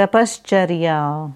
tapascharya.